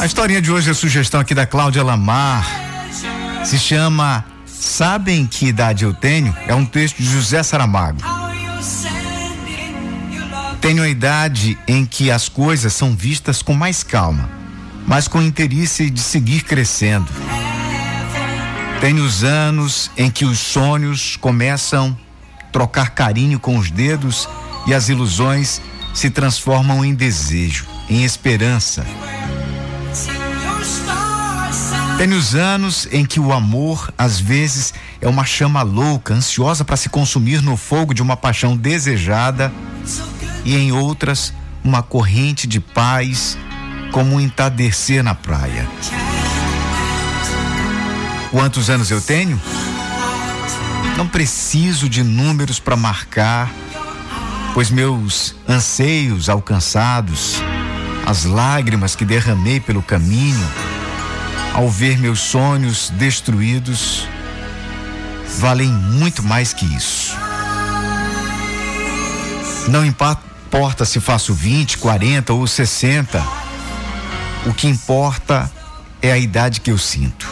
A historinha de hoje é sugestão aqui da Cláudia Lamar. Se chama Sabem que idade eu tenho? É um texto de José Saramago. Tenho a idade em que as coisas são vistas com mais calma, mas com interesse de seguir crescendo. Tenho os anos em que os sonhos começam a trocar carinho com os dedos e as ilusões se transformam em desejo, em esperança. Tenho os anos em que o amor, às vezes, é uma chama louca, ansiosa para se consumir no fogo de uma paixão desejada, e em outras, uma corrente de paz, como um entardecer na praia. Quantos anos eu tenho? Não preciso de números para marcar, pois meus anseios alcançados, as lágrimas que derramei pelo caminho, ao ver meus sonhos destruídos, valem muito mais que isso. Não importa se faço 20, 40 ou 60, o que importa é a idade que eu sinto.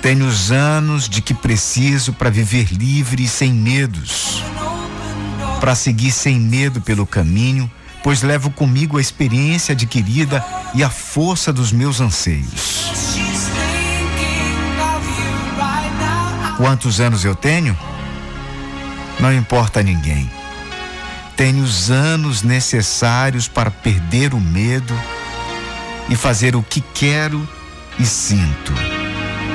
Tenho os anos de que preciso para viver livre e sem medos, para seguir sem medo pelo caminho pois levo comigo a experiência adquirida e a força dos meus anseios. Quantos anos eu tenho? Não importa a ninguém. Tenho os anos necessários para perder o medo e fazer o que quero e sinto.